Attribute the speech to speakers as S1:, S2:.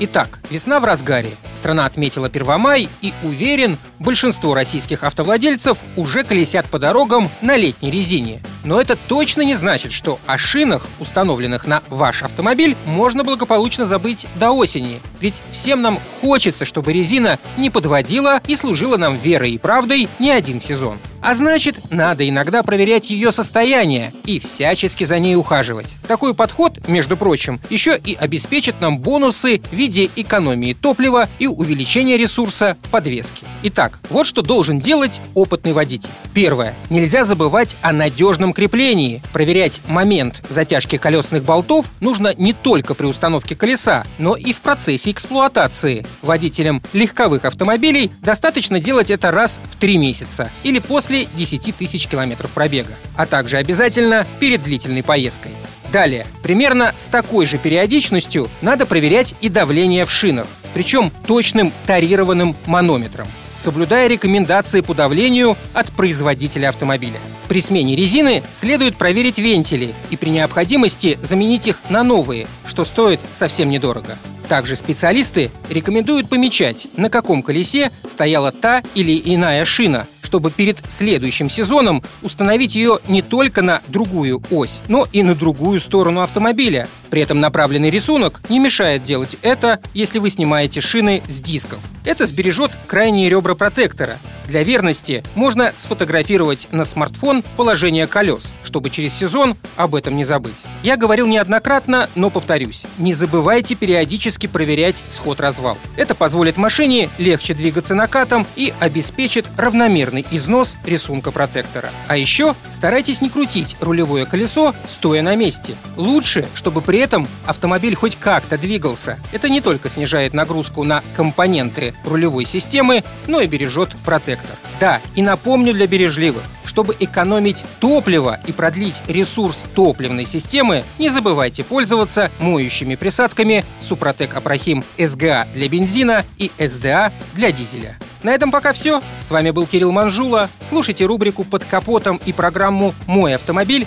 S1: Итак, весна в разгаре. Страна отметила Первомай и, уверен, большинство российских автовладельцев уже колесят по дорогам на летней резине. Но это точно не значит, что о шинах, установленных на ваш автомобиль, можно благополучно забыть до осени. Ведь всем нам хочется, чтобы резина не подводила и служила нам верой и правдой не один сезон. А значит, надо иногда проверять ее состояние и всячески за ней ухаживать. Такой подход, между прочим, еще и обеспечит нам бонусы в виде экономии топлива и увеличения ресурса подвески. Итак, вот что должен делать опытный водитель. Первое. Нельзя забывать о надежном креплении. Проверять момент затяжки колесных болтов нужно не только при установке колеса, но и в процессе эксплуатации. Водителям легковых автомобилей достаточно делать это раз в три месяца или после 10 тысяч километров пробега, а также обязательно перед длительной поездкой. Далее, примерно с такой же периодичностью надо проверять и давление в шинах, причем точным тарированным манометром соблюдая рекомендации по давлению от производителя автомобиля. При смене резины следует проверить вентили и при необходимости заменить их на новые, что стоит совсем недорого. Также специалисты рекомендуют помечать, на каком колесе стояла та или иная шина, чтобы перед следующим сезоном установить ее не только на другую ось, но и на другую сторону автомобиля. При этом направленный рисунок не мешает делать это, если вы снимаете шины с дисков. Это сбережет крайние ребра протектора. Для верности можно сфотографировать на смартфон положение колес, чтобы через сезон об этом не забыть. Я говорил неоднократно, но повторюсь. Не забывайте периодически проверять сход-развал. Это позволит машине легче двигаться накатом и обеспечит равномерный износ рисунка протектора. А еще старайтесь не крутить рулевое колесо, стоя на месте. Лучше, чтобы при этом автомобиль хоть как-то двигался. Это не только снижает нагрузку на компоненты рулевой системы, но и бережет протектор. Да, и напомню для бережливых, чтобы экономить топливо и продлить ресурс топливной системы, не забывайте пользоваться моющими присадками Супротек Апрахим СГА для бензина и СДА для дизеля. На этом пока все. С вами был Кирилл Манжула. Слушайте рубрику «Под капотом» и программу «Мой автомобиль»